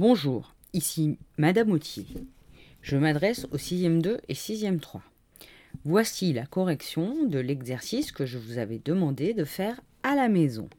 Bonjour, ici Madame Autier. Je m'adresse au 6e 2 et 6e 3. Voici la correction de l'exercice que je vous avais demandé de faire à la maison.